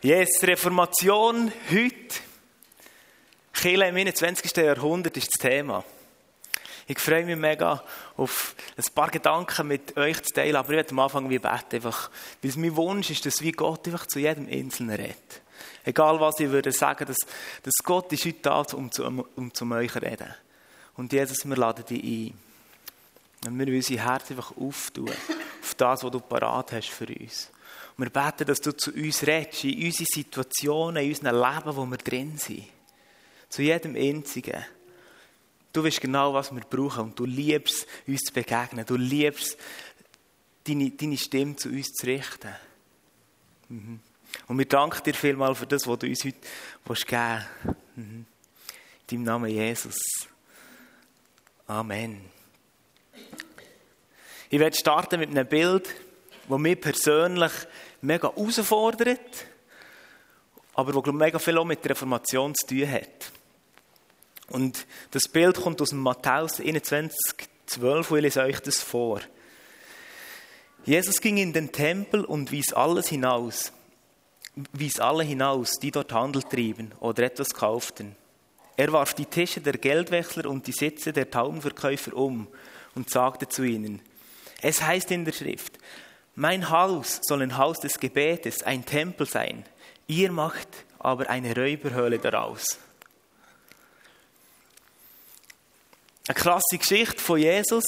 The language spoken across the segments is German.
Yes, Reformation heute. Kirche im 21. Jahrhundert ist das Thema. Ich freue mich mega auf ein paar Gedanken mit euch zu teilen, aber ich werde am Anfang wie beten, einfach, weil mein Wunsch ist, dass wie Gott einfach zu jedem Einzelnen redet. Egal was ich würde sagen, dass, dass Gott ist heute da, um zu, um zu euch zu reden. Und Jesus, wir laden dich ein. Und wir wollen unser Herz einfach auftun, auf das, was du parat hast für uns. Wir beten, dass du zu uns redest, in unsere Situationen, in unserem Leben, wo wir drin sind. Zu jedem Einzigen. Du weißt genau, was wir brauchen und du liebst uns zu begegnen. Du liebst deine, deine Stimme zu uns zu richten. Mhm. Und wir danken dir vielmal für das, was du uns heute geben willst. Mhm. In deinem Namen Jesus. Amen. Ich werde starten mit einem Bild, das mich persönlich mega herausfordert, aber wo mega viel auch mit der Reformation zu tun hat. Und das Bild kommt aus Matthäus 21, 12, wo ich lese euch das vor. Jesus ging in den Tempel und wies alles hinaus, wies alle hinaus, die dort Handel trieben oder etwas kauften. Er warf die Tische der Geldwechsler und die Sitze der Taubenverkäufer um und sagte zu ihnen, es heißt in der Schrift, mein Haus soll ein Haus des Gebetes, ein Tempel sein. Ihr macht aber eine Räuberhöhle daraus. Eine klasse Geschichte von Jesus,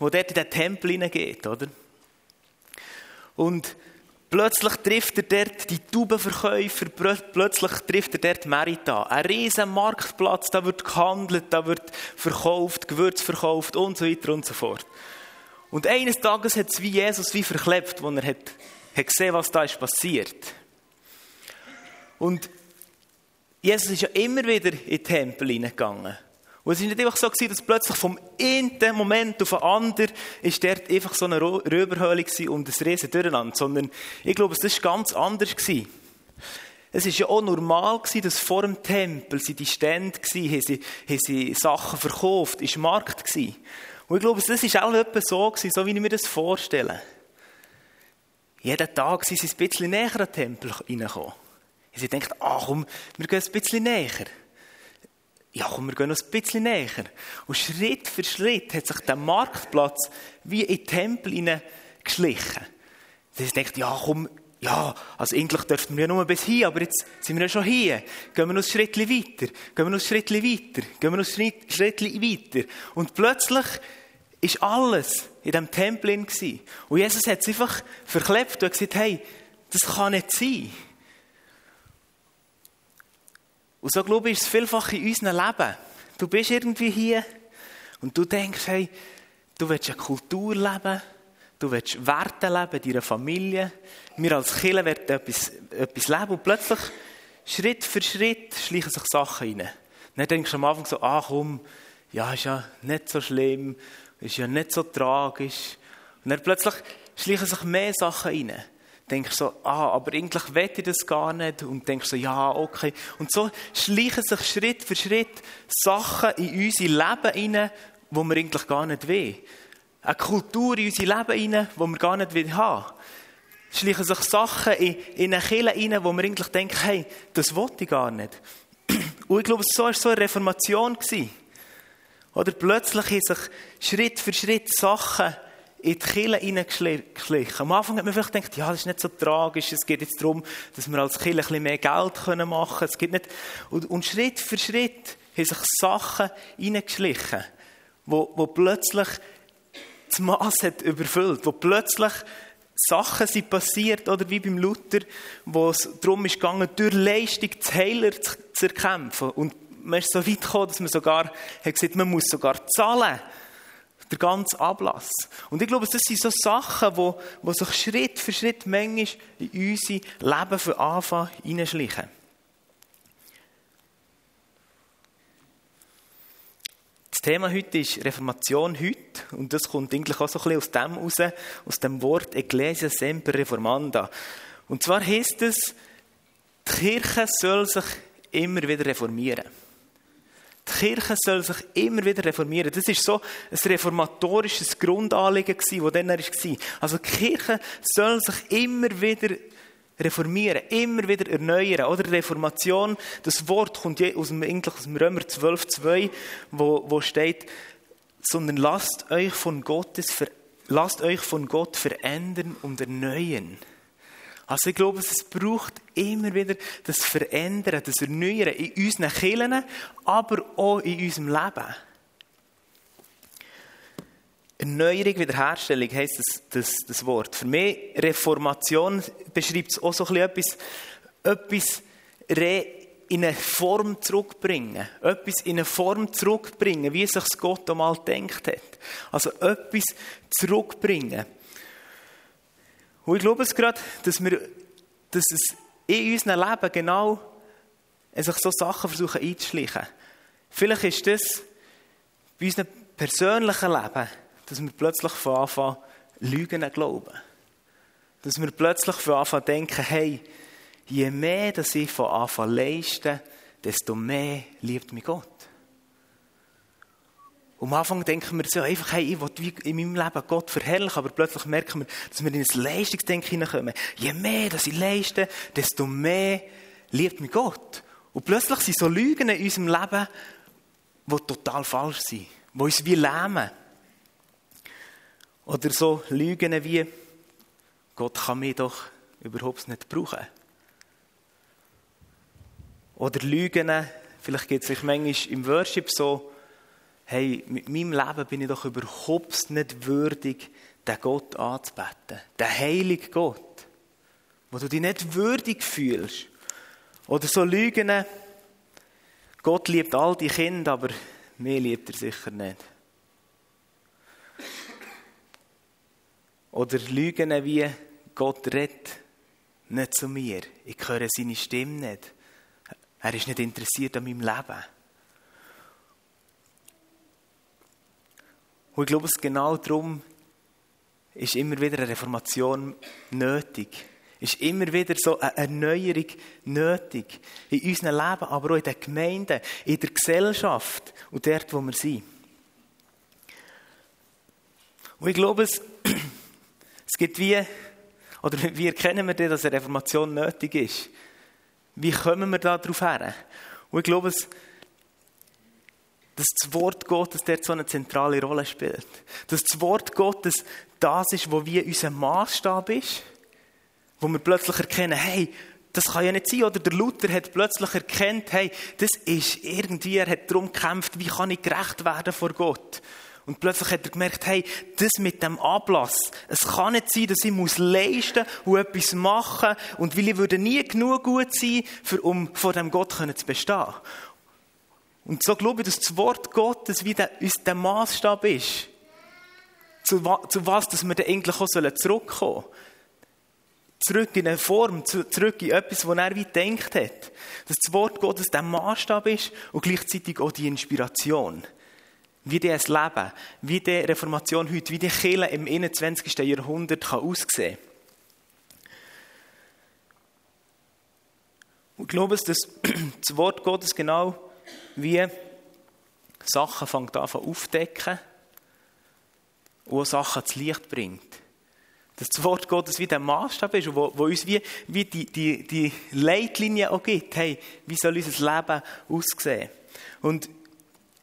wo dort in den Tempel hineingeht, oder? Und plötzlich trifft er dort die Taubenverkäufer, plötzlich trifft er dort Merita. Ein riesen Marktplatz, da wird gehandelt, da wird verkauft, Gewürz verkauft und so weiter und so fort. Und eines Tages hat es wie Jesus wie verklebt, als er hat, hat gesehen, was da ist passiert. Und Jesus ist ja immer wieder in den Tempel hineingegangen. Und es war nicht einfach so, dass plötzlich vom einen Moment auf den anderen ist dort einfach so eine Röberhöhle und ein riesen Durcheinander, sondern ich glaube, es war ganz anders. Es war ja auch normal, dass vor dem Tempel sie die Stände waren, haben sie, haben sie Sachen verkauft, es war Markt. Und ich glaube, das war auch etwa so, so wie ich mir das vorstelle. Jeden Tag sind sie ein bisschen näher an den Tempel reingekommen. Sie denken, ach komm, wir gehen ein bisschen näher. Ja, komm, wir gehen noch ein bisschen näher. Und Schritt für Schritt hat sich der Marktplatz wie in den Tempel hineingeschlichen. Sie denkt, ja, komm, ja, also eigentlich dürften wir nur bis hier, aber jetzt sind wir ja schon hier. Gehen wir noch ein Schritt weiter, gehen wir noch ein Schritt weiter, gehen wir noch ein Schritt weiter. Und plötzlich ist alles in diesem Tempel gewesen. Und Jesus hat es einfach verklebt und gesagt, hey, das kann nicht sein. Und so glaube ich, ist es vielfach in unserem Leben. Du bist irgendwie hier und du denkst, hey, du willst eine Kultur leben, du willst Werte leben, deiner Familie. Wir als Kinder werden etwas, etwas leben und plötzlich, Schritt für Schritt, schleichen sich Sachen rein. Dann denkst du am Anfang so, ach komm, ja, ist ja nicht so schlimm ist ja nicht so tragisch. Und dann plötzlich schleichen sich mehr Sachen rein. Denkst so, ah, aber eigentlich will ich das gar nicht. Und denkst so, ja, okay. Und so schleichen sich Schritt für Schritt Sachen in unser Leben rein, wo wir eigentlich gar nicht will. Eine Kultur in unser Leben rein, wo wir gar nicht haben. Schleichen sich Sachen in, in eine Kirche rein, wo wir eigentlich denken, hey, das wollte ich gar nicht. Und ich glaube, so war so eine Reformation. Oder plötzlich haben sich Schritt für Schritt Sachen in die Kille hineingeschlichen. Am Anfang hat man vielleicht gedacht, ja, das ist nicht so tragisch, es geht jetzt darum, dass wir als Kille ein bisschen mehr Geld machen können. Es geht nicht, und, und Schritt für Schritt haben sich Sachen hineingeschlichen, wo, wo plötzlich das Maß hat überfüllt, wo plötzlich Sachen sind passiert, oder wie beim Luther, wo es darum ist gegangen, durch Leistung des Heiler zu, erkämpfen. Und man ist so weit gekommen, dass man sogar hat gesagt, man muss sogar zahlen. Der ganze Ablass. Und ich glaube, das sind so Sachen, wo, wo sich Schritt für Schritt manchmal in unser Leben von Anfang hineinschleichen. Das Thema heute ist Reformation heute. Und das kommt eigentlich auch so ein bisschen aus dem raus, aus dem Wort Ecclesia Semper Reformanda. Und zwar heißt es, die Kirche soll sich immer wieder reformieren. Die Kirche soll sich immer wieder reformieren. Das ist so ein reformatorisches Grundanliegen das dann war. Also die Kirche soll sich immer wieder reformieren, immer wieder erneuern. Oder Reformation, das Wort kommt aus dem, eigentlich aus dem Römer 12,2, wo, wo steht, sondern lasst euch von Gottes, lasst euch von Gott verändern und erneuern. Also ich glaube, es braucht immer wieder das Verändern, das Erneuern in unseren Kirchen, aber auch in unserem Leben. Erneuerung, Wiederherstellung heisst das, das, das Wort. Für mich, Reformation beschreibt es auch so ein bisschen etwas, etwas in eine Form zurückbringen. Etwas in eine Form zurückbringen, wie sich Gott einmal gedacht hat. Also etwas zurückbringen. Und ich glaube es gerade, dass, wir, dass es in unserem Leben genau sich so Sachen versuchen einzuschleichen. Vielleicht ist das bei unserem persönlichen Leben dass wir plötzlich von Anfang Lügen glauben. Dass wir plötzlich von Anfang denken, hey, je mehr dass ich von Anfang leiste, desto mehr liebt mich Gott. Am Anfang denken wir so einfach, hey, ich will in meinem Leben Gott verherrlichen, aber plötzlich merken wir, dass wir in ein Leistungsdenken hineinkommen. Je mehr dass ich leiste, desto mehr liebt mich Gott. Und plötzlich sind so Lügen in unserem Leben, die total falsch sind, die uns wie lähmen. Oder so Lügen wie, Gott kann mich doch überhaupt nicht brauchen. Oder Lügen, vielleicht geht es sich manchmal im Worship so, hey, mit meinem Leben bin ich doch überhaupt nicht würdig, den Gott anzubeten. Den heiligen Gott. Wo du dich nicht würdig fühlst. Oder so Lügen, Gott liebt all die Kinder, aber mir liebt er sicher nicht. Oder Lügen wie, Gott redet nicht zu mir. Ich höre seine Stimme nicht. Er ist nicht interessiert an meinem Leben. Und ich glaube, es genau darum ist immer wieder eine Reformation nötig. Ist immer wieder so eine Erneuerung nötig. In unserem Leben, aber auch in den Gemeinden, in der Gesellschaft und dort, wo wir sind. Und ich glaube, es es gibt wie, oder wie erkennen wir denn, dass eine Reformation nötig ist? Wie kommen wir da drauf her? Und ich glaube, dass das Wort Gottes dort so eine zentrale Rolle spielt. Dass das Wort Gottes das ist, wo wie unser Maßstab ist. Wo wir plötzlich erkennen, hey, das kann ja nicht sein. Oder der Luther hat plötzlich erkannt, hey, das ist irgendwie, er hat darum gekämpft, wie kann ich gerecht werden vor Gott? Und plötzlich hat er gemerkt, hey, das mit dem Ablass, es kann nicht sein, dass ich muss leisten und etwas machen und weil ich würde nie genug gut sein, für, um vor dem Gott zu bestehen. Und so glaube ich, dass das Wort Gottes wie der, uns der Maßstab ist, zu, zu was dass wir dann eigentlich auch zurückkommen sollen. Zurück in eine Form, zurück in etwas, was er wie gedacht hat. Dass das Wort Gottes der Maßstab ist und gleichzeitig auch die Inspiration wie das Leben, wie die Reformation heute, wie die Kirche im 21. Jahrhundert kann aussehen Und ich glaube, dass das Wort Gottes genau wie Sachen fängt an aufdecken und Sachen zu Licht bringt. Dass das Wort Gottes wie der Maßstab ist, wo, wo uns wie, wie die, die, die Leitlinie auch gibt. Hey, wie soll unser Leben aussehen? Und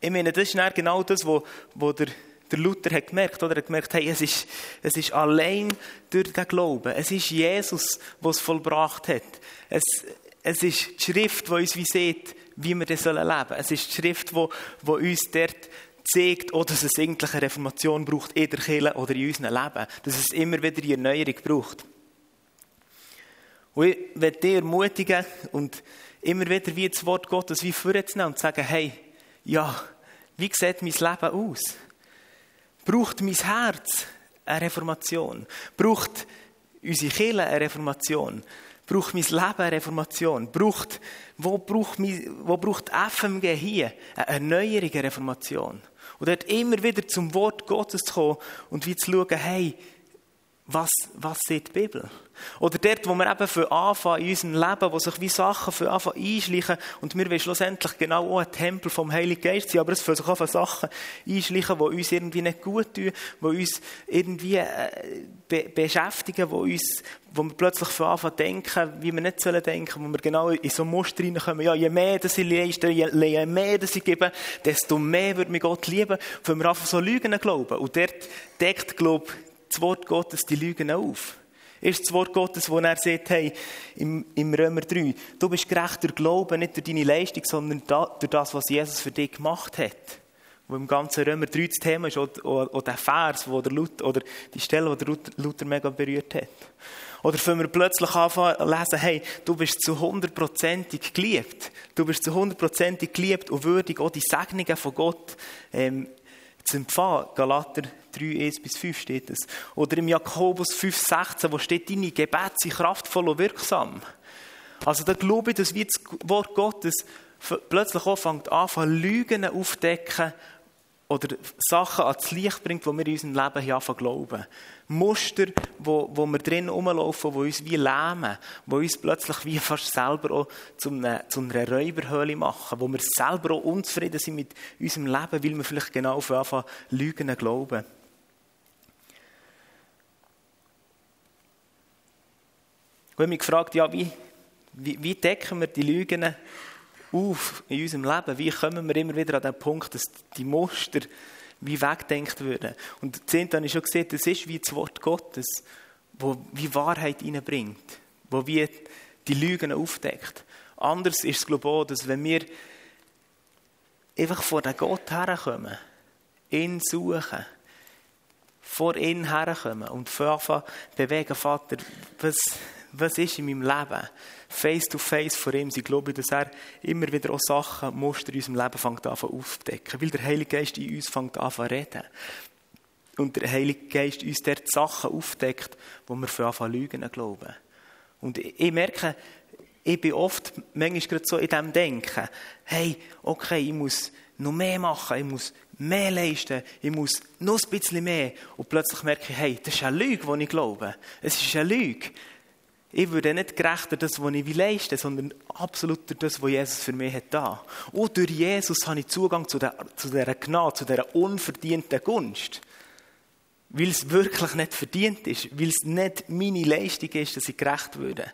ich meine, das ist genau das, was wo der, der Luther hat gemerkt hat. Er hat gemerkt, hey, es ist, es ist allein durch den Glauben. Es ist Jesus, der es vollbracht hat. Es, es ist die Schrift, die uns wie sieht, wie wir das leben sollen. Es ist die Schrift, die, die uns dort zeigt, oh, dass es eigentlich eine Reformation braucht in der Kirche oder in unserem Leben. Dass es immer wieder die Erneuerung braucht. Und ich möchte dich ermutigen und immer wieder wie das Wort Gottes wie vorzunehmen und zu sagen, hey, ja, wie sieht mein Leben aus? Braucht mein Herz eine Reformation? Braucht unsere Kirche eine Reformation? Braucht mein Leben eine Reformation? Braucht, wo, braucht mein, wo braucht FMG hier eine Erneuerung, eine Reformation? Und dort immer wieder zum Wort Gottes zu kommen und wie zu schauen, hey, was, was sieht die Bibel? Oder dort, wo wir eben für anfangen in unserem Leben, wo sich wie Sachen für anfangen einschleichen und wir wollen schlussendlich genau auch ein Tempel vom Heiligen Geist sein, aber es für sich auch Sachen einschleichen, die uns irgendwie nicht gut tun, die uns irgendwie äh, be beschäftigen, wo uns, wo wir plötzlich für anfangen denken, wie wir nicht sollen denken, wo wir genau in so Muster reinkommen, ja, je mehr dass ich leiste, je mehr dass ich gebe, desto mehr wird mich Gott lieben, wenn wir einfach so Lügen glauben. Und dort deckt, glaube das Wort Gottes die Lügen auf. Ist das Wort Gottes, wo er sagt, hey, im, im Römer 3, du bist gerecht durch Glauben, nicht durch deine Leistung, sondern durch das, was Jesus für dich gemacht hat. Wo im ganzen Römer 3 das Thema ist, oder, der Vers, wo der Luther, oder die Stelle, wo der Luther mega berührt hat. Oder wenn wir plötzlich anfangen lesen, hey, du bist zu hundertprozentig geliebt. Du bist zu hundertprozentig geliebt und würdig, auch die Segnungen von Gott ähm, zu empfangen. Galater 3, 1 bis 5 steht es. Oder im Jakobus 5, 16, wo steht, deine Gebete sind kraftvoll und wirksam. Also da glaube ich, dass wie das Wort Gottes plötzlich anfängt an, Lügen aufdecken oder Sachen ans Licht bringt, die wir in unserem Leben hier anfangen glauben. Muster, wo, wo wir drin rumlaufen, die uns wie lähmen, die uns plötzlich wie fast selber auch zu einer, zu einer Räuberhöhle machen, wo wir selber auch unzufrieden sind mit unserem Leben, weil wir vielleicht genau auf Anfang Lügen glauben. Ich habe mich gefragt, ja, wie, wie, wie decken wir die Lügen auf in unserem Leben? Wie kommen wir immer wieder an den Punkt, dass die Muster wie wegdenkt werden? Und Zehnte habe ich schon gesehen, das ist wie das Wort Gottes, wo wie Wahrheit hineinbringt, wo wie die Lügen aufdeckt. Anders ist es, auch, dass wenn wir einfach vor den Gott herkommen, ihn suchen, vor ihn herkommen und anfangen bewegen, Vater, was, was ist in meinem Leben? Face to face vor ihm sind, glaube dass er immer wieder auch Sachen, Muster in unserem Leben fängt an aufzudecken. Weil der Heilige Geist in uns fängt an zu reden. Und der Heilige Geist uns dort Sachen aufdeckt, wo wir für anfangen lügen glauben. Und ich merke, ich bin oft manchmal gerade so in dem Denken, hey, okay, ich muss noch mehr machen, ich muss mehr leisten, ich muss noch ein bisschen mehr. Und plötzlich merke ich, hey, das ist eine Lüge, die ich glaube. Es ist eine Lüge. Ich würde nicht gerechter das, was ich leisten sondern absolut das, was Jesus für mich hat da. Und durch Jesus habe ich Zugang zu, der, zu dieser Gnade, zu dieser unverdienten Gunst. Weil es wirklich nicht verdient ist, weil es nicht meine Leistung ist, dass ich gerecht würde,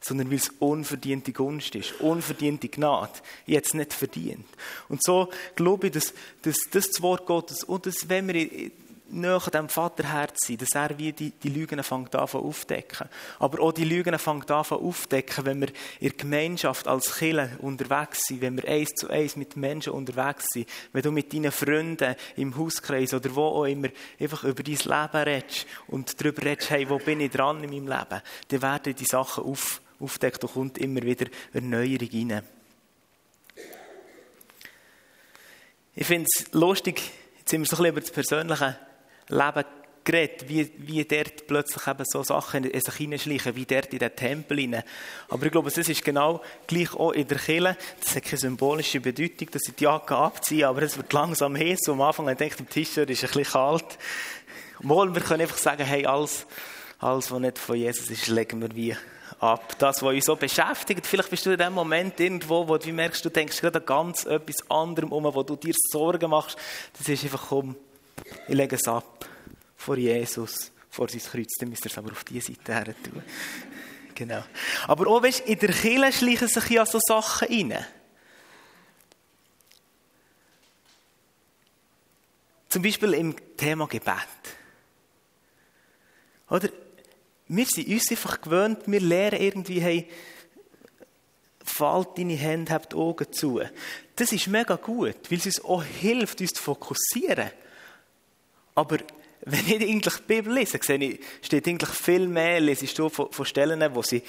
sondern weil es unverdiente Gunst ist, unverdiente Gnade. Es nicht verdient. Und so glaube ich, dass, dass das, Wort Gottes und das, wenn wir näher dem Vaterherz sein, dass er wie die, die Lügen fängt an aufdecken. Aber auch die Lügen fängt an aufdecken, wenn wir in der Gemeinschaft als Killer unterwegs sind, wenn wir eins zu eins mit Menschen unterwegs sind, wenn du mit deinen Freunden im Hauskreis oder wo auch immer einfach über dein Leben redest und darüber redest, hey, wo bin ich dran in meinem Leben, dann werden die Sachen auf, aufdeckt und kommt immer wieder Erneuerung rein. Ich finde es lustig, jetzt sind wir so ein bisschen über das Persönliche Leben geredet, wie, wie dort plötzlich eben so Sachen in sich hineinschleichen, wie dort in den Tempel hinein. Aber ich glaube, es ist genau gleich auch in der Kirche. Das hat keine symbolische Bedeutung, dass ich die Jacke abziehe, aber es wird langsam heiß. Am Anfang habe ich gedacht, im T-Shirt ist ein bisschen kalt. Mal, wir können einfach sagen, hey, alles, alles, was nicht von Jesus ist, legen wir wie ab. Das, was uns so beschäftigt, vielleicht bist du in dem Moment irgendwo, wo du merkst, du denkst gerade an ganz etwas anderem um, wo du dir Sorgen machst. Das ist einfach, komm, ich lege es ab vor Jesus, vor sein Kreuz. Dann müsst ihr es aber auf diese Seite her tun. Genau. Aber auch, weißt, in der Kirche schleichen sich ja so Sachen rein. Zum Beispiel im Thema Gebet. Oder? Wir sind uns einfach gewöhnt, wir lernen irgendwie, hey, falt deine Hände, habt die Augen zu. Das ist mega gut, weil es uns auch hilft, uns zu fokussieren. Aber wenn ich eigentlich die Bibel lese, sehe ich, steht eigentlich viel mehr, lese ich von, von Stellen, wo sie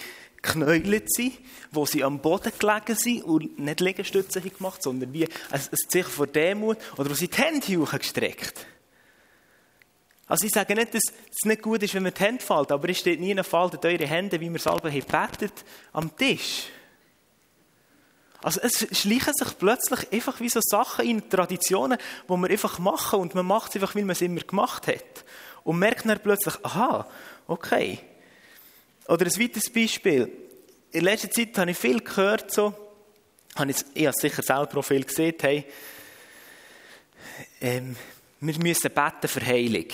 geknäult sind, wo sie am Boden gelegen sind und nicht Liegestütze haben gemacht, sondern wie ein, Zeichen von Demut, oder wo sie die Hände hochgestreckt Also ich sage nicht, dass es nicht gut ist, wenn man die Hände fällt, aber es steht nie, faltet eure Hände, wie wir selber betet, am Tisch. Also es schleichen sich plötzlich einfach wie so Sachen in Traditionen, die man einfach machen und man macht es einfach, weil man es immer gemacht hat. und merkt dann plötzlich, aha, okay. Oder ein weiteres Beispiel. In letzter Zeit habe ich viel gehört, so, habe ich, ich habe sicher selber auch viel gesehen, hey, ähm, wir müssen beten für Heilung.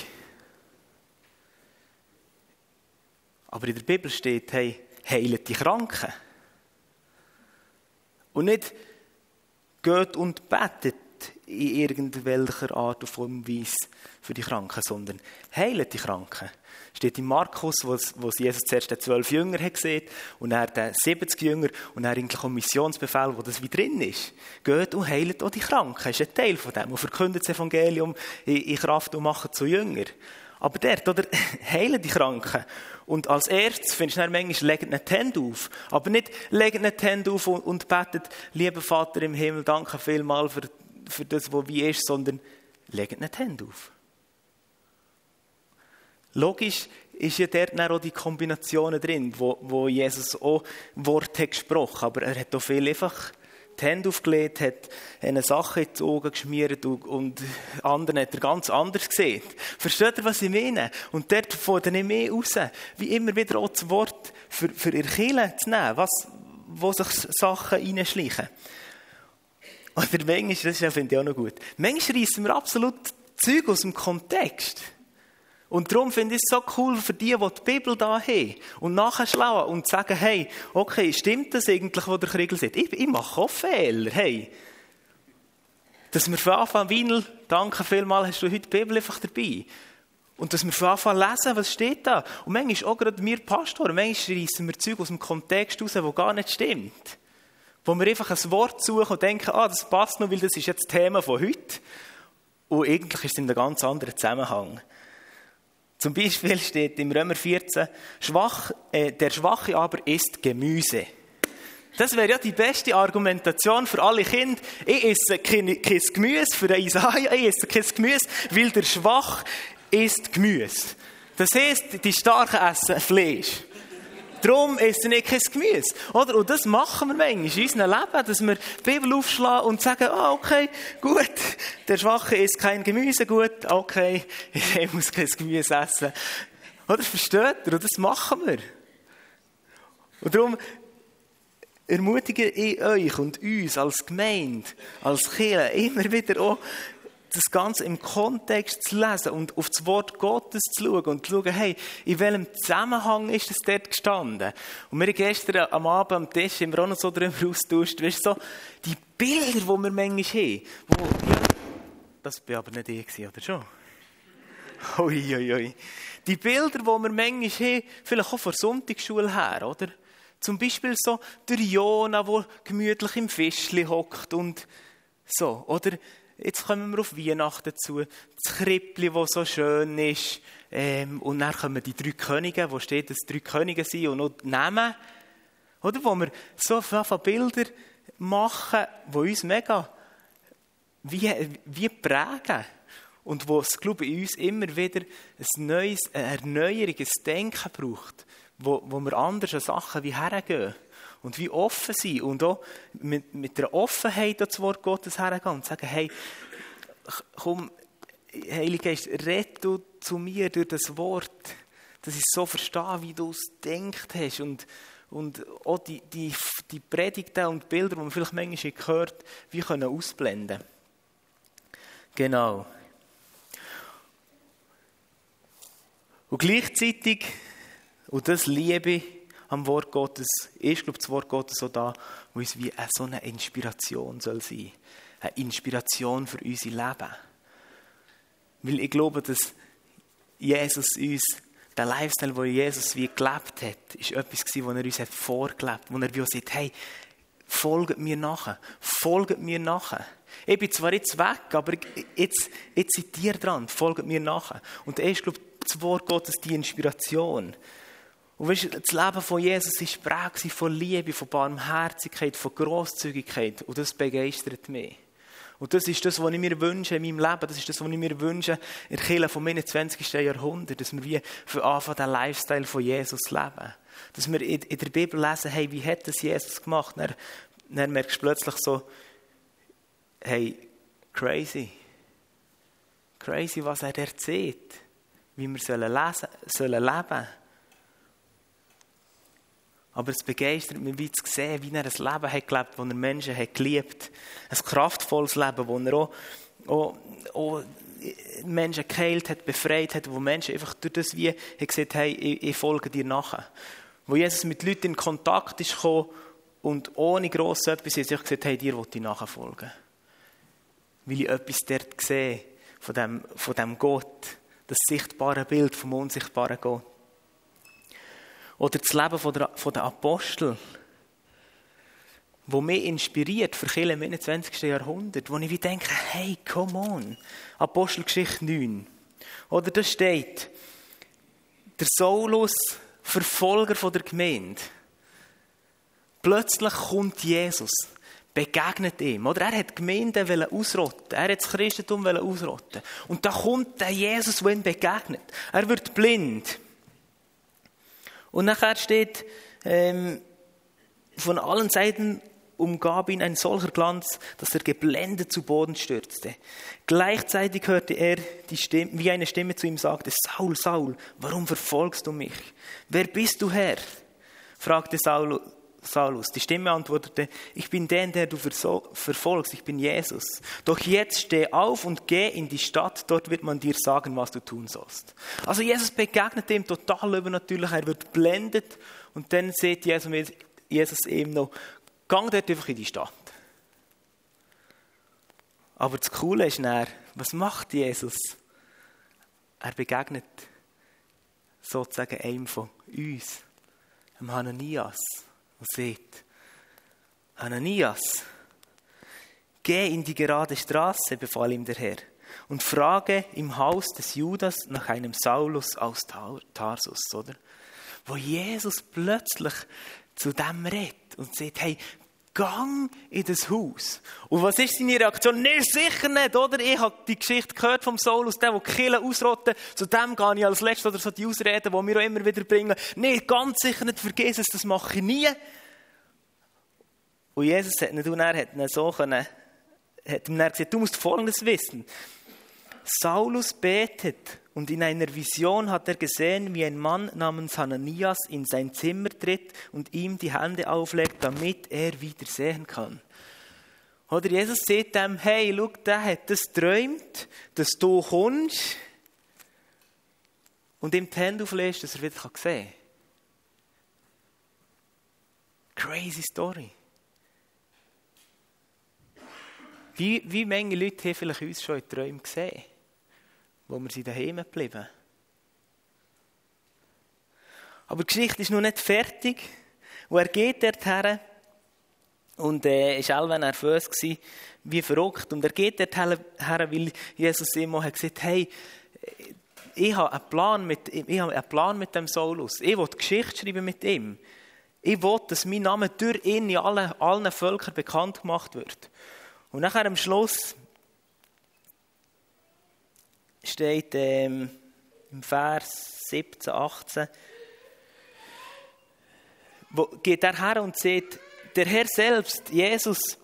Aber in der Bibel steht, hey, heilet die Kranken. Und nicht, geht und betet in irgendwelcher Art und Form Weise für die Kranken, sondern heilet die Kranken. Steht in Markus, wo, Jesus zuerst den zwölf Jünger hat gesehen und er den 70 Jünger und er eigentlich auch Missionsbefehl, wo das wie drin ist. Geht und heilet auch die Kranken. Das ist ein Teil von dem. Und verkündet das Evangelium in, Kraft und macht zu Jünger. Aber dort, oder? Heilen die Kranken. Und als erstes findest du dann manchmal, legt nicht die Hände auf. Aber nicht, legt nicht die Hände auf und, und betet, lieber Vater im Himmel, danke vielmal für, für das, was wie ist, sondern legt nicht die Hände auf. Logisch ist ja dort auch die Kombinationen drin, wo, wo Jesus auch Wort hat gesprochen, aber er hat auch viel einfach die Hände aufgelegt, hat eine Sache in die Augen geschmiert und, und anderen hat er ganz anders gesehen. Versteht ihr, was ich meine? Und dort fordert er mehr raus, wie immer wieder auch das Wort für, für ihr Kirche zu nehmen, was, wo sich Sachen reinschleichen. Oder manchmal, das finde ich auch noch gut, manchmal reissen wir absolut Zeug aus dem Kontext. Und darum finde ich es so cool für die, die die Bibel da haben und nachschlauen und sagen, hey, okay, stimmt das eigentlich, was der Kriegel sagt? Ich, ich mache auch Fehler, hey. Dass wir von Anfang an, Weinl, danke vielmals, hast du heute die Bibel einfach dabei. Und dass wir von Anfang an lesen, was steht da. Und manchmal auch gerade wir Pastoren, manchmal reissen wir Zeug aus dem Kontext raus, wo gar nicht stimmt. Wo wir einfach ein Wort suchen und denken, ah, das passt noch, weil das ist jetzt das Thema von heute. Und eigentlich ist es in einem ganz anderen Zusammenhang. Zum Beispiel steht im Römer 14, schwach, äh, der Schwache aber isst Gemüse. Das wäre ja die beste Argumentation für alle Kinder. Ich esse kein, kein Gemüse, für Isaiah, ich esse kein Gemüse, weil der Schwach isst Gemüse. Das heisst, die Starken essen Fleisch. Darum essen ich kein Gemüse. Oder? Und das machen wir manchmal in unserem Leben, dass wir die Bibel aufschlagen und sagen, ah, okay, gut, der Schwache isst kein Gemüse, gut, okay, ich muss kein Gemüse essen. Oder? Versteht ihr? Und das machen wir. Und darum ermutige ich euch und uns als Gemeinde, als Kirche, immer wieder auch, das Ganze im Kontext zu lesen und auf das Wort Gottes zu schauen und zu schauen, hey, in welchem Zusammenhang ist das dort gestanden? Und wir haben gestern am Abend am Tisch haben wir auch noch so darüber austauscht, weißt du, so, die Bilder, die wir manchmal haben, wo, ja, das war aber nicht ich, oder schon? Ui, ui, ui. Die Bilder, die wir manchmal haben, vielleicht auch von Sonntagsschule her, oder? Zum Beispiel so der Jona, der gemütlich im Fischli hockt und so, oder Jetzt kommen wir auf Weihnachten zu. Das Krippli, das so schön ist. Ähm, und dann kommen die drei Könige, wo steht, dass drei Könige sind und noch Namen. Oder? Wo wir so viele Bilder machen, die uns mega wie, wie prägen. Und wo es, glaube ich, in uns immer wieder ein neues, ein Denken braucht, wo, wo wir anders an Sachen wie hergehen und wie offen sein und auch mit, mit der Offenheit das Wort Gottes hergehen und sagen, hey, komm, Heilige Geist, red du zu mir durch das Wort, dass ich so verstehe, wie du es denkt hast und, und auch die, die, die Predigten und Bilder, die man vielleicht manchmal gehört, wie können ausblenden. Genau. Und gleichzeitig, und das liebe ich, am Wort Gottes ist, glaube das Wort Gottes so da, wo uns wie so eine Inspiration soll sein. Eine Inspiration für unser Leben. Weil ich glaube, dass Jesus uns, der Lifestyle, den Jesus wie gelebt hat, ist etwas gewesen, was er uns hat vorgelebt, wo er wie uns sagt, hey, folgt mir nachher, folgt mir nachher. Ich bin zwar jetzt weg, aber jetzt, jetzt seid ihr dran, folgt mir nachher. Und er ist, glaube ich, das Wort Gottes die Inspiration. Und weißt das Leben von Jesus ist prägt von Liebe, von Barmherzigkeit, von Großzügigkeit. Und das begeistert mich. Und das ist das, was ich mir wünsche in meinem Leben. Das ist das, was ich mir wünsche in der Kirche vom 21. Jahrhundert. Dass wir wie von Anfang den Lifestyle von Jesus leben. Dass wir in der Bibel lesen, hey, wie hat das Jesus gemacht? Dann, dann merkst du plötzlich so, hey, crazy. Crazy, was er erzählt. wie wir sollen lesen, sollen leben Aber es begeistert mich, wie zu sehen, wie er ein Leben hat gelebt, wo er Menschen hat geliebt. Ein kraftvolles Leben, wo er auch, auch, auch Menschen geheilt hat, befreit hat, wo Menschen einfach durch das wie gesagt haben, hey, ich, ich folge dir nachher. Wo Jesus mit Leuten in Kontakt ist gekommen und ohne gross etwas hat sich gesagt, hey, dir will ich nachfolgen. Weil ich etwas dort sehe von dem, von dem Gott, das sichtbare Bild vom unsichtbaren Gott. Oder das Leben von der, von der Apostel, wo mich inspiriert für viele im 21. Jahrhundert, wo ich wie denke, hey, come on. Apostelgeschichte 9. Oder da steht, der Saulus, Verfolger von der Gemeinde, plötzlich kommt Jesus, begegnet ihm. Oder er hat die Gemeinde ausrotten. Er hat das Christentum ausrotten. Und da kommt der Jesus, der ihm begegnet. Er wird blind. Und nachher steht, ähm, von allen Seiten umgab ihn ein solcher Glanz, dass er geblendet zu Boden stürzte. Gleichzeitig hörte er die Stimme, wie eine Stimme zu ihm sagte, Saul, Saul, warum verfolgst du mich? Wer bist du, Herr? fragte Saul, Saulus. Die Stimme antwortete, ich bin der, der du verfolgst, ich bin Jesus. Doch jetzt steh auf und geh in die Stadt, dort wird man dir sagen, was du tun sollst. Also Jesus begegnet ihm total übernatürlich, er wird blendet und dann sieht Jesus, Jesus eben noch, gang dort einfach in die Stadt. Aber das Coole ist dann, was macht Jesus? Er begegnet sozusagen einem von uns, dem Hananias und seht, Ananias, geh in die gerade Straße, befahl ihm der Herr, und frage im Haus des Judas nach einem Saulus aus Tarsus, oder? Wo Jesus plötzlich zu dem redet und sagt, hey, gang in das Haus. Und was ist seine Reaktion? Nee, sicher nicht, oder? Ich habe die Geschichte gehört vom Saulus, der, der die ausrotten. Zu dem gehe ich als letztes oder so die Ausreden, die wir auch immer wieder bringen. Nee, ganz sicher nicht, vergiss es, das mache ich nie. Und Jesus hat nicht, und er hat ihn so können, hat ihm gesagt, du musst Folgendes wissen. Saulus betet und in einer Vision hat er gesehen, wie ein Mann namens Hananias in sein Zimmer tritt und ihm die Hände auflegt, damit er wieder sehen kann. Oder Jesus sagt ihm, hey, schau, der hat das träumt, dass du kommst und ihm die Hände auflegst, dass er wieder sehen kann. Crazy Story. Wie, wie viele Leute haben vielleicht uns schon in Träumen gesehen? Wo wir sind daheim geblieben. Aber die Geschichte ist noch nicht fertig. Und er geht dorthin und äh, ist allweil nervös gewesen, wie verrückt. Und er geht dorthin, weil Jesus immer hat gesagt, hey, ich habe einen Plan mit, ich habe einen Plan mit dem Saulus. Ich will Geschichte schreiben mit ihm. Ich will, dass mein Name durch ihn in allen, allen Völkern bekannt gemacht wird. Und nachher am Schluss steht ähm, im Vers 17, 18, wo geht er her und sagt, der Herr selbst, Jesus,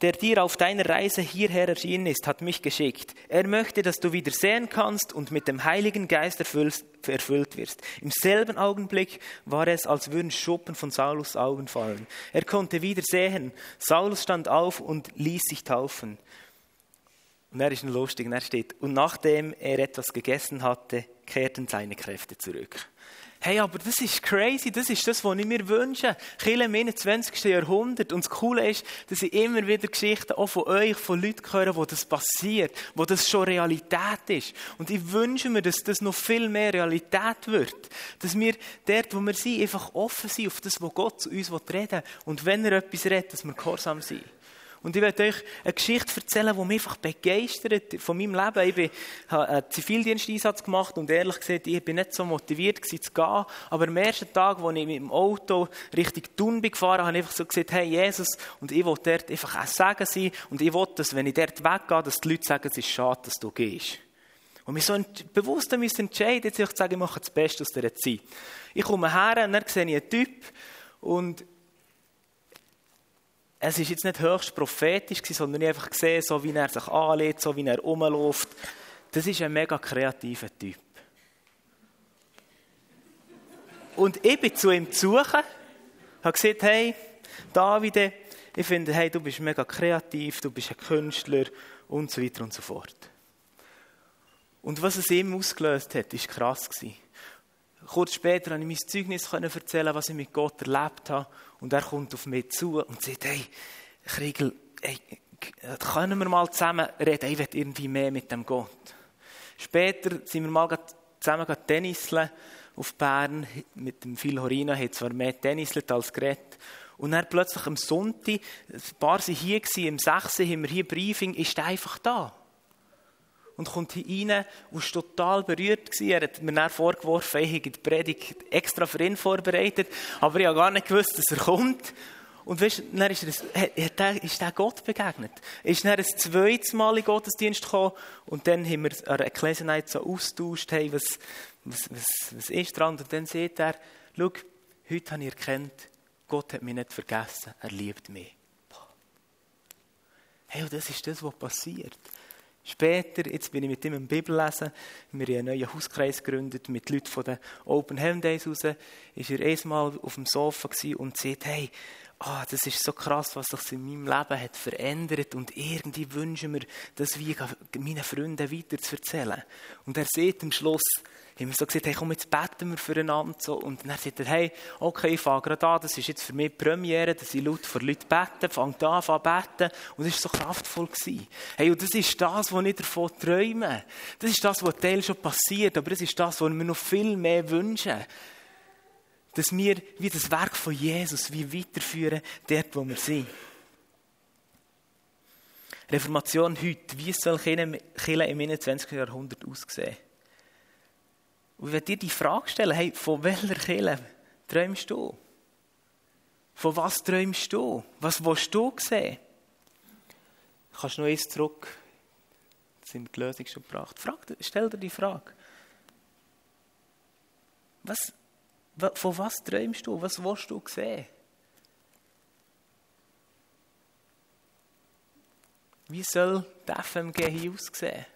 der dir auf deiner Reise hierher erschienen ist, hat mich geschickt. Er möchte, dass du wieder sehen kannst und mit dem Heiligen Geist erfüllt wirst. Im selben Augenblick war es, als würden Schuppen von Saulus Augen fallen. Er konnte wieder sehen. Saulus stand auf und ließ sich taufen. Und er ist noch lustig, und er steht, und nachdem er etwas gegessen hatte, kehrten seine Kräfte zurück. Hey, aber das ist crazy, das ist das, was ich mir wünsche. Kiel im 21. Jahrhundert. Und das Coole ist, dass ich immer wieder Geschichten auch von euch, von Leuten höre, wo das passiert, wo das schon Realität ist. Und ich wünsche mir, dass das noch viel mehr Realität wird. Dass wir dort, wo wir sind, einfach offen sind auf das, was Gott zu uns reden will. Und wenn er etwas redet, dass wir gehorsam sind. Und ich werde euch eine Geschichte erzählen, die mich einfach begeistert von meinem Leben. Ich bin, habe einen Zivildiensteinsatz gemacht und ehrlich gesagt, ich bin nicht so motiviert gewesen, zu gehen. Aber am ersten Tag, als ich mit dem Auto Richtung Thun bin gefahren, habe ich einfach so gesagt, hey Jesus, und ich will dort einfach auch sagen sein und ich will, dass wenn ich dort weggehe, dass die Leute sagen, es ist schade, dass du gehst. Und mich so bewusst müssen entscheiden, jetzt ich sage, ich mache das Beste aus dieser Zeit. Ich komme her und dann sehe ich einen Typ und es ist jetzt nicht höchst prophetisch gewesen, sondern ich einfach gesehen, so wie er sich anlegt, so wie er rumläuft. Das ist ein mega kreativer Typ. Und ich bin zu ihm zu suchen, habe gesagt, hey, David, ich finde, hey, du bist mega kreativ, du bist ein Künstler und so weiter und so fort. Und was es ihm ausgelöst hat, war krass. Kurz später konnte ich mein Zeugnis erzählen, was ich mit Gott erlebt habe. Und er kommt auf mich zu und sagt, hey, Kriegel, hey, können wir mal zusammen reden? Ich will irgendwie mehr mit dem Gott. Später sind wir mal zusammen tenniseln auf Bern mit dem Phil Horina, hat zwar mehr tenniselt als geredet. Und dann plötzlich am Sonntag, ein paar waren hier, im 6. haben wir hier Briefing, ist er einfach da. Und kommt hier rein und war total berührt. Gewesen. Er hat mir dann vorgeworfen, ich hätte die Predigt extra für ihn vorbereitet, aber ich habe gar nicht gewusst, dass er kommt. Und weißt, dann ist, er, ist der Gott begegnet. Er ist dann ein zweites Mal in Gottesdienst gekommen und dann haben wir der Ecclesia so austauscht, hey, was, was, was, was ist dran? Und dann sieht er, schau, heute habe ich erkannt, Gott hat mich nicht vergessen, er liebt mich. Hey, und das ist das, was passiert. Später, jetzt bin ich mit ihm im Bibellesen, wir haben einen neuen Hauskreis gegründet, mit Leuten von den Open Heaven Days raus, ist er erstmal auf dem Sofa und sagt, hey, oh, das ist so krass, was sich in meinem Leben hat verändert und irgendwie wünschen wir, das wie meinen Freunden weiter zu erzählen. Und er sieht am Schluss, haben wir so gesagt, hey, komm, jetzt beten wir füreinander. Und dann sagt er, hey, okay, ich fange gerade an, das ist jetzt für mich die Premiere, dass ich laut vor Leuten bete, fange an, fange beten. Und das war so kraftvoll. Gewesen. Hey, und das ist das, was ich davon träume. Das ist das, was Teil schon passiert, aber das ist das, was wir noch viel mehr wünschen dass wir wie das Werk von Jesus wie weiterführen, dort, wo wir sind. Reformation heute, wie soll Kirche im 21. Jahrhundert aussehen? Und wenn dir die Frage stellen, hey, von welcher Kirche träumst du? Von was träumst du? Was willst du sehen? Kannst du noch eins zurück? Jetzt sind die Lösung schon gebracht. Frag, stell dir die Frage. Was, von was träumst du? Was willst du sehen? Wie soll die FMG hier aussehen?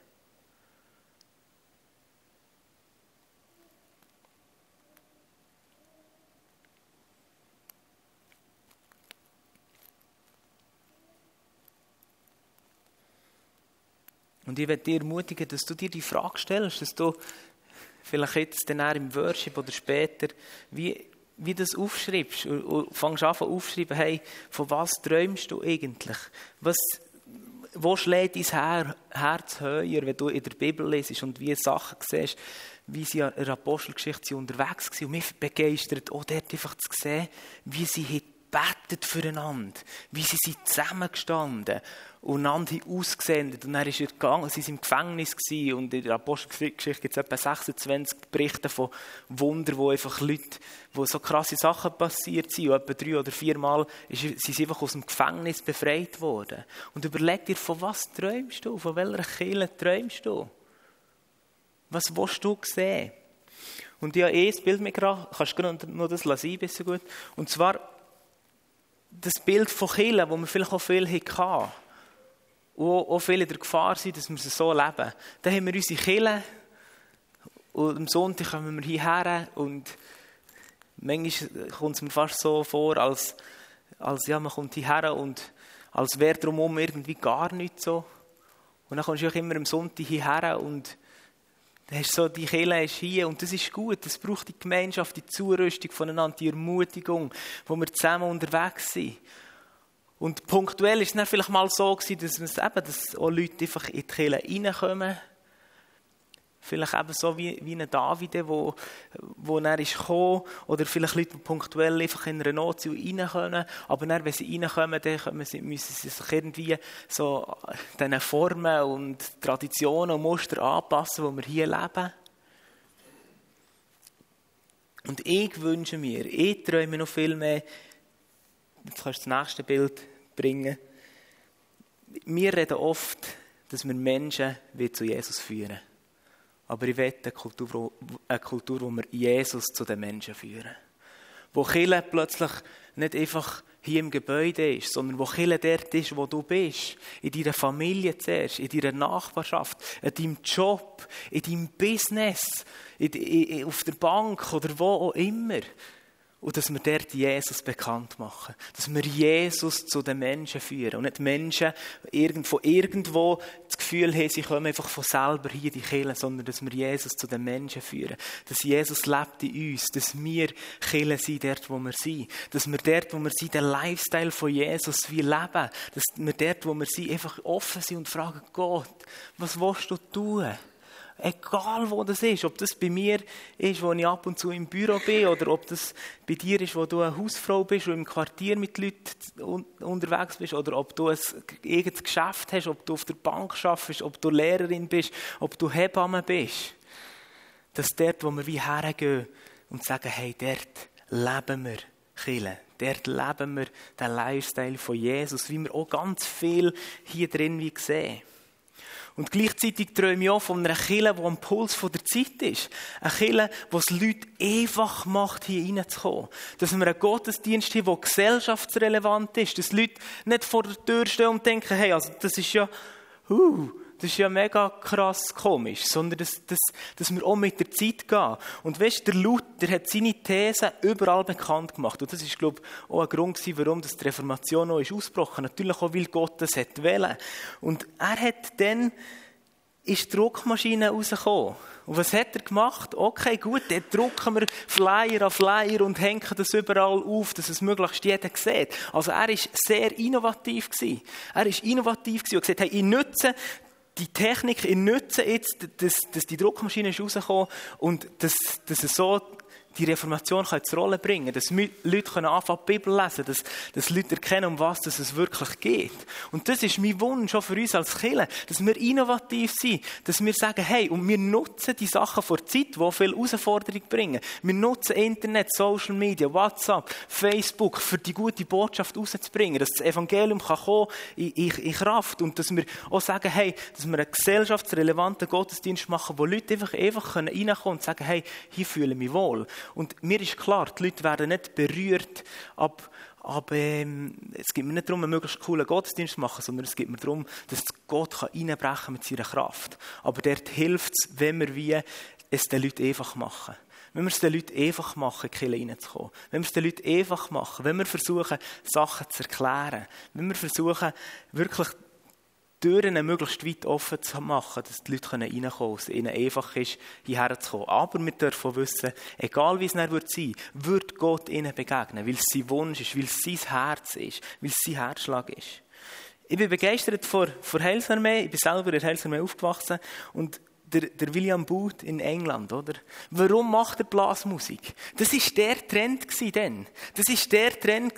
Und ich werde dir ermutigen, dass du dir die Frage stellst, dass du vielleicht jetzt dann im Worship oder später, wie, wie das aufschreibst und, und fängst an aufschreiben, hey, von was träumst du eigentlich? Was, wo schlägt dein Herz höher, wenn du in der Bibel lesest und wie Sachen siehst, wie sie in der Apostelgeschichte unterwegs waren. Und mich begeistert auch dort einfach zu sehen, wie sie betet füreinander, wie sie sind zusammengestanden und einander ausgesendet. Und dann ist er gegangen, sie waren im Gefängnis gewesen, und in der Apostelgeschichte gibt es etwa 26 Berichte von Wundern, wo einfach Leute, wo so krasse Sachen passiert sind, und etwa drei oder vier Mal sind sie einfach aus dem Gefängnis befreit worden. Und überleg dir, von was träumst du? Von welcher Kirche träumst du? Was willst du sehen? Und habe eh das Bild mitgebracht, kannst du noch das lassen, bisschen gut. Und zwar, das Bild von Kirche, wo wir vielleicht auch viel hatten, und auch viele in der Gefahr sind, dass wir so leben. Dann haben wir unsere Kirche und am Sonntag kommen wir hierher und manchmal kommt es mir fast so vor, als, als ja, man kommt hierher und als wäre drumherum irgendwie gar nichts so. Und dann kommst du auch immer am Sonntag hierher und dann hast so, die Kirche ist hier und das ist gut. Das braucht die Gemeinschaft, die Zurüstung voneinander, die Ermutigung, wo wir zusammen unterwegs sind. Und punktuell ist es dann vielleicht mal so gewesen, dass, es eben, dass auch Leute einfach in die Kirche reinkommen. Vielleicht eben so wie, wie ein David, wo, wo er ist. Oder vielleicht Leute, die punktuell einfach in einer Not reinkommen. Aber dann, wenn sie reinkommen, dann sie, müssen sie sich irgendwie so diesen Formen und Traditionen und Muster anpassen, wo wir hier leben. Und ich wünsche mir, ich träume noch viel mehr, jetzt kannst du das nächste Bild bringen. Wir reden oft, dass wir Menschen zu Jesus führen Aber ich wette eine Kultur, eine Kultur, wo wir Jesus zu den Menschen führen. Wo Kille plötzlich nicht einfach hier im Gebäude ist, sondern wo Kille dort ist, wo du bist. In deiner Familie zuerst, in deiner Nachbarschaft, in deinem Job, in deinem Business, in, in, auf der Bank oder wo auch immer. Und dass wir dort Jesus bekannt machen. Dass wir Jesus zu den Menschen führen. Und nicht Menschen von irgendwo das Gefühl haben, sie kommen einfach von selber hier die Kirche, sondern dass wir Jesus zu den Menschen führen. Dass Jesus lebt in uns. Dass wir Kirche sind dort, wo wir sind. Dass wir dort, wo wir sind, den Lifestyle von Jesus wie leben. Dass wir dort, wo wir sind, einfach offen sind und fragen, Gott, was willst du tun? Egal wo das ist, ob das bei mir ist, wo ich ab und zu im Büro bin, oder ob das bei dir ist, wo du eine Hausfrau bist, wo im Quartier mit Leuten unterwegs bist, oder ob du ein eigenes Geschäft hast, ob du auf der Bank arbeitest, ob du Lehrerin bist, ob du Hebamme bist. Dass dort, wo wir wie hergehen und sagen, hey, dort leben wir Chile. Dort leben wir den Lifestyle von Jesus, wie wir auch ganz viel hier drin wie sehen. Und gleichzeitig träume ich auch von einer Kille, die am Puls der Zeit ist. Eine Kille, die es Leute einfach macht, hier reinzukommen. Dass wir einen Gottesdienst haben, der gesellschaftsrelevant ist. Dass Leute nicht vor der Tür stehen und denken, hey, also das ist ja, huh, das ist ja mega krass komisch, sondern dass, dass, dass wir auch mit der Zeit gehen. Und weißt, der Luther hat seine Thesen überall bekannt gemacht. Und das ist, glaube ich, auch ein Grund warum die Reformation auch ist ausgebrochen. Natürlich auch, weil Gott das hat wollen. Und er hat dann, ist die Druckmaschine rausgekommen. Und was hat er gemacht? Okay, gut, dann drucken wir Flyer an Flyer und hängen das überall auf, dass es möglichst jeder sieht. Also er ist sehr innovativ gewesen. Er ist innovativ gewesen und gesagt, hey, ich nutze die Technik in Nutzen jetzt, dass, dass die Druckmaschine ist und dass, dass es so die Reformation kann zur Rolle bringen dass Leute anfangen, die Bibel lesen dass, dass Leute erkennen, um was es wirklich geht. Und das ist mein Wunsch auch für uns als Kirche, dass wir innovativ sind, dass wir sagen, hey, und wir nutzen die Sachen vor Zeit, die viel Herausforderung bringen. Wir nutzen Internet, Social Media, WhatsApp, Facebook, für die gute Botschaft rauszubringen, dass das Evangelium kann kommen in, in, in Kraft und dass wir auch sagen, hey, dass wir einen gesellschaftsrelevanten Gottesdienst machen, wo Leute einfach, einfach reinkommen können und sagen, hey, hier fühle ich mich wohl. Und mir ist klar, die Leute werden nicht berührt, ab, aber ähm, es geht mir nicht darum, einen möglichst coolen Gottesdienst zu machen, sondern es geht mir darum, dass Gott kann mit seiner Kraft. Aber dort hilft es, wenn wir wie es den Leuten einfach machen. Wenn wir es den Leuten einfach machen, in die reinzukommen. Wenn wir es den Leuten einfach machen. Wenn wir versuchen, Sachen zu erklären. Wenn wir versuchen, wirklich Türen möglichst weit offen zu machen, dass die Leute reinkommen können, dass es ihnen einfach ist, hierher zu kommen. Aber wir dürfen wissen, egal wie es dann wird sein, wird Gott ihnen begegnen, weil es sein Wunsch ist, weil es sein Herz ist, weil es sein Herzschlag ist. Ich bin begeistert vor, vor Heilsarmee, ich bin selber in der aufgewachsen und der, der William Booth in England, oder? Warum macht er Blasmusik? Das ist der Trend denn. Das ist der Trend.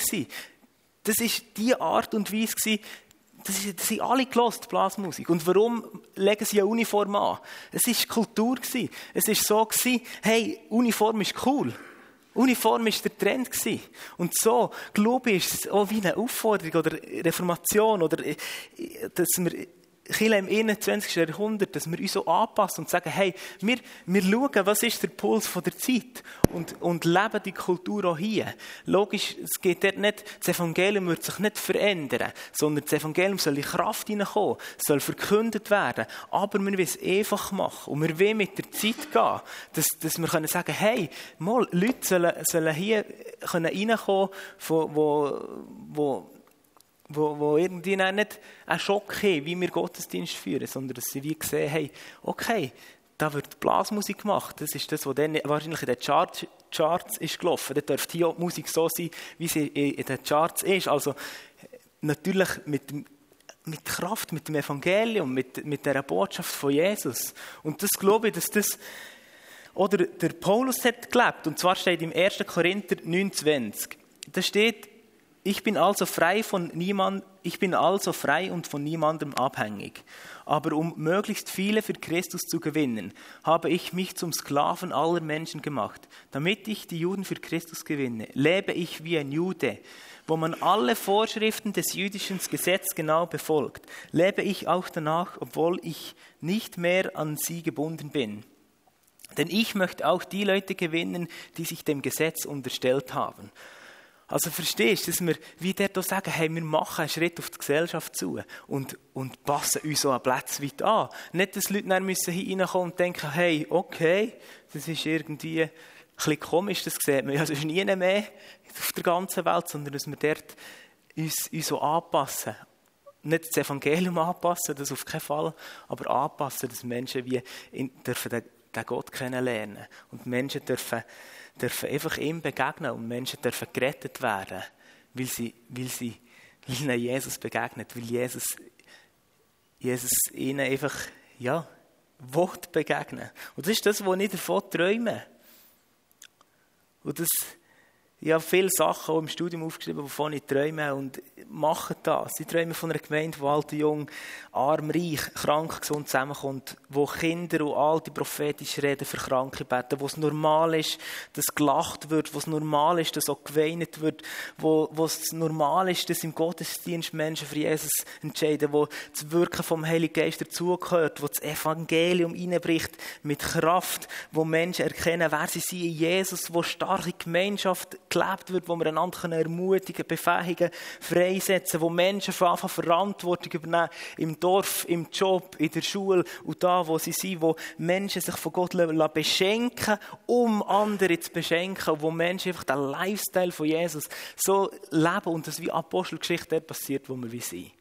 Das ist die Art und Weise das, ist, das sind alle gelost, Blasmusik. Und warum legen sie eine Uniform an? Es war Kultur. Gewesen. Es war so, gewesen, hey, Uniform ist cool. Uniform war der Trend. Gewesen. Und so, glaube ich, ist es auch wie eine Aufforderung oder Reformation oder, äh, dass wir Kirche im 21. Jahrhundert, dass wir uns so anpassen und sagen, hey, wir, wir schauen, was ist der Puls von der Zeit und, und leben die Kultur auch hier. Logisch, es geht dort nicht, das Evangelium wird sich nicht verändern, sondern das Evangelium soll in Kraft hineinkommen, soll verkündet werden, aber wir wollen es einfach machen und wir wollen mit der Zeit gehen, dass, dass wir können sagen, hey, mal, Leute sollen, sollen hier können reinkommen, wo, wo wo, wo irgendwie nicht einen Schock haben, wie wir Gottesdienst führen, sondern dass sie wie gesehen haben, okay, da wird Blasmusik gemacht. Das ist das, was dann wahrscheinlich in den Charts, Charts ist gelaufen. Da dürfte hier auch die Musik so sein, wie sie in den Charts ist. Also natürlich mit, mit Kraft, mit dem Evangelium, mit, mit der Botschaft von Jesus. Und das glaube ich, dass das oder der Paulus hat gelebt. Und zwar steht im 1. Korinther 29. Da steht, ich bin also frei von niemand, ich bin also frei und von niemandem abhängig. Aber um möglichst viele für Christus zu gewinnen, habe ich mich zum Sklaven aller Menschen gemacht, damit ich die Juden für Christus gewinne. Lebe ich wie ein Jude, wo man alle Vorschriften des jüdischen Gesetzes genau befolgt. Lebe ich auch danach, obwohl ich nicht mehr an sie gebunden bin. Denn ich möchte auch die Leute gewinnen, die sich dem Gesetz unterstellt haben. Also verstehst du, dass wir wie der da sagen, hey, wir machen einen Schritt auf die Gesellschaft zu und, und passen uns so an Plätze weit an. Nicht, dass Leute dann müssen hineinkommen und denken, hey, okay, das ist irgendwie ein bisschen komisch, das sieht man ja sonst nie mehr auf der ganzen Welt, sondern dass wir dort uns, uns so anpassen. Nicht das Evangelium anpassen, das auf keinen Fall, aber anpassen, dass Menschen wie in, dürfen den, den Gott kennenlernen und Menschen dürfen dürfen einfach ihm begegnen und Menschen dürfen gerettet werden, weil sie, weil sie weil ihnen Jesus begegnet, weil Jesus, Jesus ihnen einfach, ja, will begegnen. Und das ist das, was ich davon träume. Und das, ich habe viele Sachen auch im Studium aufgeschrieben, wovon ich träume und mache das. Ich träume von einer Gemeinde, wo alte, jung, arm, reich, krank, gesund zusammenkommt, wo Kinder und alte prophetisch reden für Kranke beten, wo es normal ist, dass gelacht wird, wo es normal ist, dass auch geweint wird, wo, wo es normal ist, dass im Gottesdienst Menschen für Jesus entscheiden, wo das Wirken vom Heiligen Geist dazugehört, wo das Evangelium reinbricht mit Kraft, wo Menschen erkennen, wer sie sind in Jesus, wo starke Gemeinschaft gelebt wird, wo wir einander ermutigen, befähigen, freisetzen, wo Menschen von Anfang Verantwortung übernehmen, im Dorf, im Job, in der Schule. Und da, wo sie sind, wo Menschen sich von Gott beschenken, um andere zu beschenken, wo Menschen einfach den Lifestyle von Jesus so leben und das wie Apostelgeschichte passiert, wo wir wie sind.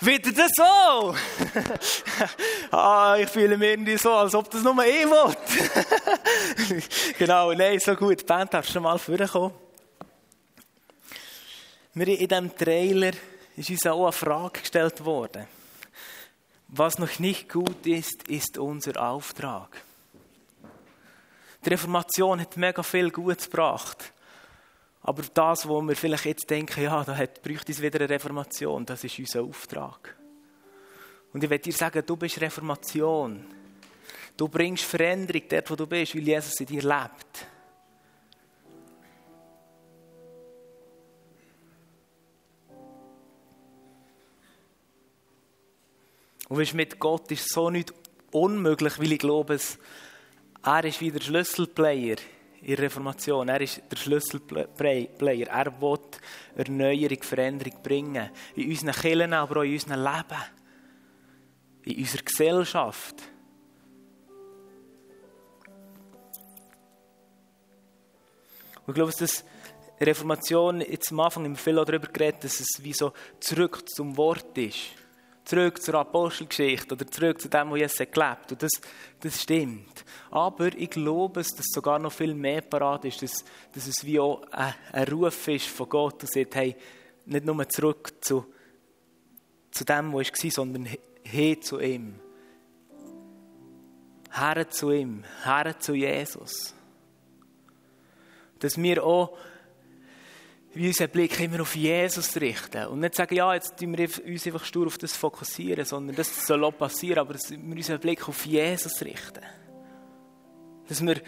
Wieder das so? ah, ich fühle mich irgendwie so, als ob das nur ich will. genau, nein, so gut. Die Band du mal vorkommen. in diesem Trailer ist uns auch eine Frage gestellt worden. Was noch nicht gut ist, ist unser Auftrag. Die Reformation hat mega viel Gutes gebracht. Aber das, wo wir vielleicht jetzt denken, ja, da bräuchte es wieder eine Reformation, das ist unser Auftrag. Und ich will dir sagen, du bist Reformation. Du bringst Veränderung dort, wo du bist, weil Jesus in dir lebt. Und weißt, mit Gott ist so nicht unmöglich, weil ich glaube, er ist wieder Schlüsselplayer in der Reformation. Er ist der Schlüsselplayer. Er will Erneuerung, Veränderung bringen. In unseren Kirchen, aber auch in unserem Leben. In unserer Gesellschaft. Und ich glaube, dass Reformation jetzt am Anfang immer viel darüber geredet, dass es wie so zurück zum Wort ist zurück zur Apostelgeschichte oder zurück zu dem, wo Jesus gelebt Und das, das stimmt. Aber ich glaube, dass sogar noch viel mehr parat ist, dass, dass es wie auch ein, ein Ruf ist von Gott, der sagt, hey, nicht nur zurück zu, zu dem, wo es war, sondern hin zu ihm. Her zu ihm, her zu Jesus. Dass wir auch wie unseren Blick immer auf Jesus richten. Und nicht sagen, ja, jetzt tun wir uns einfach stur auf das fokussieren, sondern das soll auch passieren, aber dass wir unseren Blick auf Jesus richten. Dass wir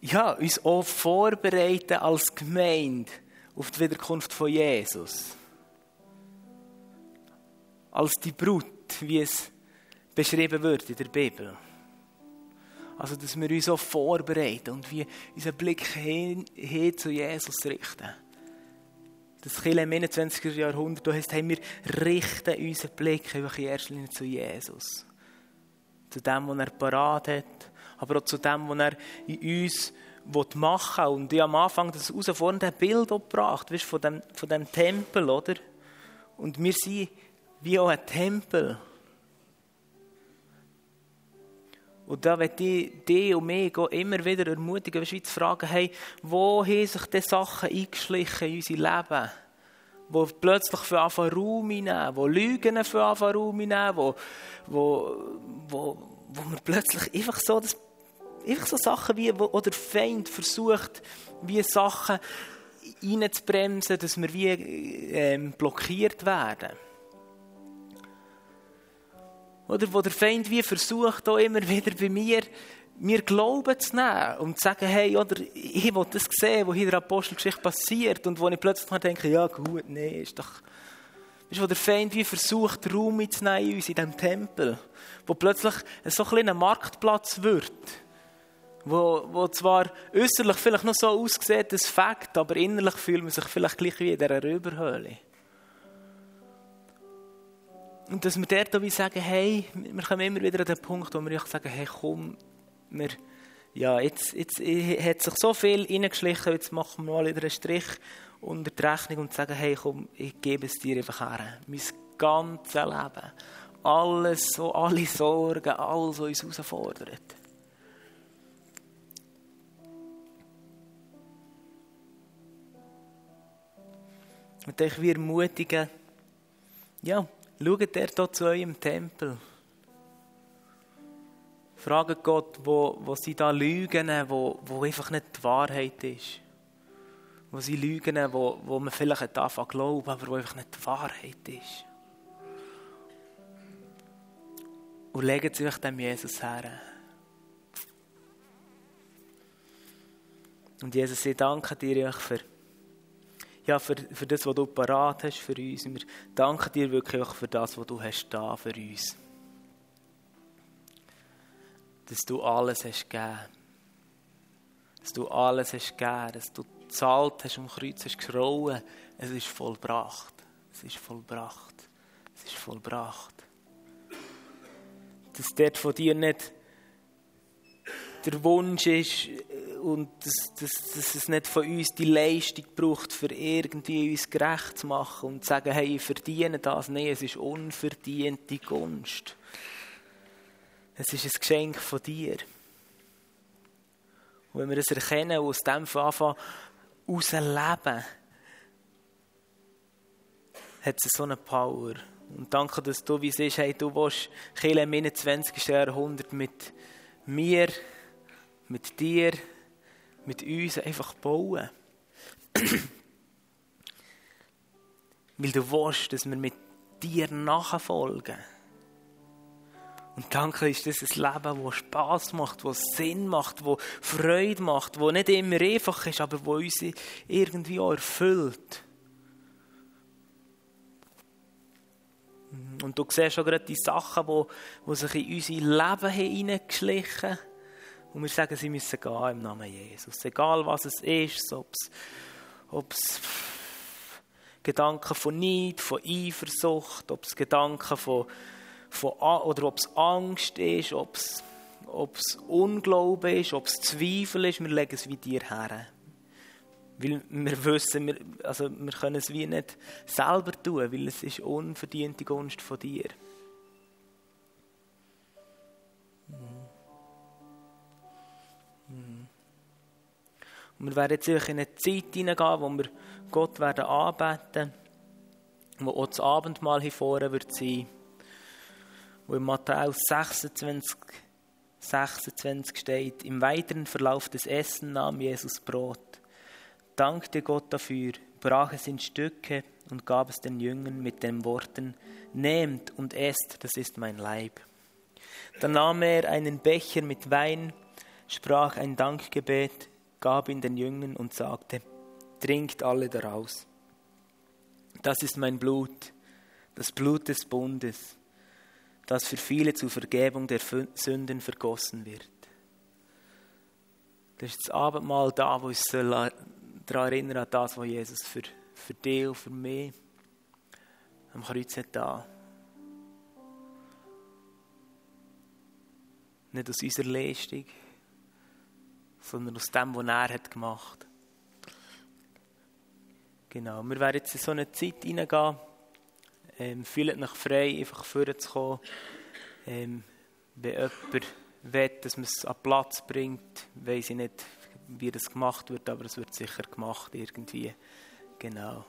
ja, uns auch vorbereiten als Gemeinde auf die Wiederkunft von Jesus. Als die Brut, wie es beschrieben wird in der Bibel. Also, dass wir uns auch vorbereiten und wie unseren Blick hin, hin zu Jesus richten das Kirche im 21. Jahrhundert, da heißt, hey, wir richten unseren Blick einfach in erster Linie zu Jesus. Zu dem, was er parat hat, aber auch zu dem, was er in uns machen will. Und ich am Anfang das herausfordernde Bild gebracht, weißt, von, dem, von dem Tempel, oder? Und wir sind wie auch ein Tempel. Und da werde ich dich und mich immer wieder ermutigen, weißt, zu fragen, hey, wo haben sich diese Sachen eingeschlichen in unser Leben? Wo plötzlich für Anfang Raum hineinnehmen, wo Lügen für Anfang Raum hineinnehmen, wo, wo, wo, wo wir plötzlich einfach so, das, einfach so Sachen wie, wo, oder Feind versucht, wie Sachen reinzubremsen, dass wir wie ähm, blockiert werden. Oder wo der Feind wie versucht, auch immer wieder bei mir, mir Glauben zu nehmen und zu sagen, hey, oder ich will das sehen, was hier in der Apostelgeschichte passiert und wo ich plötzlich denke, ja gut, nee, ist doch, ist, wo der Feind wie versucht, Raum mitzunehmen in uns, in diesem Tempel. Wo plötzlich so ein kleiner Marktplatz wird. Wo, wo zwar äußerlich vielleicht noch so aussieht, das Fakt, aber innerlich fühlt man sich vielleicht gleich wie in dieser Röberhöhle. Und dass wir dort wie sagen, hey, wir kommen immer wieder an den Punkt, wo wir sagen, hey, komm, wir, ja, jetzt, jetzt hat sich so viel reingeschlichen, jetzt machen wir mal wieder einen Strich unter die Rechnung und sagen, hey, komm, ich gebe es dir einfach her. Mein ganzes Leben. Alles, so, alle Sorgen, alles, was uns herausfordert. Und ich will ermutigen, ja, schaut er hier zu eurem Tempel. Fragt Gott, wo, wo sie da lügen, wo, wo einfach nicht die Wahrheit ist. Wo sie lügen, wo, wo man vielleicht anfangen glauben, aber wo einfach nicht die Wahrheit ist. Und legt sich dem Jesus her. Und Jesus, ich danke dir für ja, für, für das, was du parat hast für uns. Und wir danken dir wirklich für das, was du hast da für uns. Dass du alles hast gegeben. Dass du alles hast gegeben. Dass du gezahlt hast und Kreuz hast geschrauen. Es ist vollbracht. Es ist vollbracht. Es ist vollbracht. Dass dort von dir nicht der Wunsch ist, und dass, dass, dass, es nicht von uns die Leistung braucht, für irgendwie uns gerecht zu machen und zu sagen, hey, ich verdiene das. Nein, es ist unverdiente Gunst. Es ist ein Geschenk von dir. Und wenn wir das erkennen und aus dem von Anfang herausleben, hat es so eine Power. Und danke, dass du, wie es ist, hey, du willst Kirche im 21. Jahrhundert mit mir, mit dir, mit uns einfach bauen. Weil du willst, dass wir mit dir nachfolgen. Und danke ist das ein Leben, das Spass macht, das Sinn macht, das Freude macht, das nicht immer einfach ist, aber das uns irgendwie auch erfüllt. Und du siehst schon gerade die Sachen, die, die sich in unser Leben hineingeschlichen haben und wir sagen, sie müssen gehen im Namen Jesus. Egal was es ist, ob es Gedanken von Neid, von Eifersucht, ob es Gedanken von, von oder ob es Angst ist, ob es, ob es Unglauben ist, ob es Zweifel ist, wir legen es wie dir her. Weil wir wissen, wir, also wir können es wie nicht selber tun, weil es ist unverdiente Gunst von dir. Und wir werden jetzt in eine Zeit hineingehen, wo wir Gott werden anbeten, wo auch das Abendmahl hier vorne wird sein, wo in Matthäus 26, 26 steht, im weiteren Verlauf des Essen nahm Jesus Brot, dankte Gott dafür, brach es in Stücke und gab es den Jüngern mit den Worten, nehmt und esst, das ist mein Leib. Dann nahm er einen Becher mit Wein, sprach ein Dankgebet, gab ihn den Jüngern und sagte, trinkt alle daraus. Das ist mein Blut, das Blut des Bundes, das für viele zur Vergebung der Sünden vergossen wird. Das ist das Abendmahl da, wo uns daran erinnern an das, was Jesus für, für dich und für mich am Kreuz hat da. Nicht aus unserer Leistung, sondern aus dem, was er hat gemacht Genau, wir werden jetzt in so eine Zeit hineingehen. Ähm, fühlt euch frei, einfach vorzukommen. Ähm, wenn jemand will, dass man es an Platz bringt, weiß ich nicht, wie das gemacht wird, aber es wird sicher gemacht irgendwie. Genau.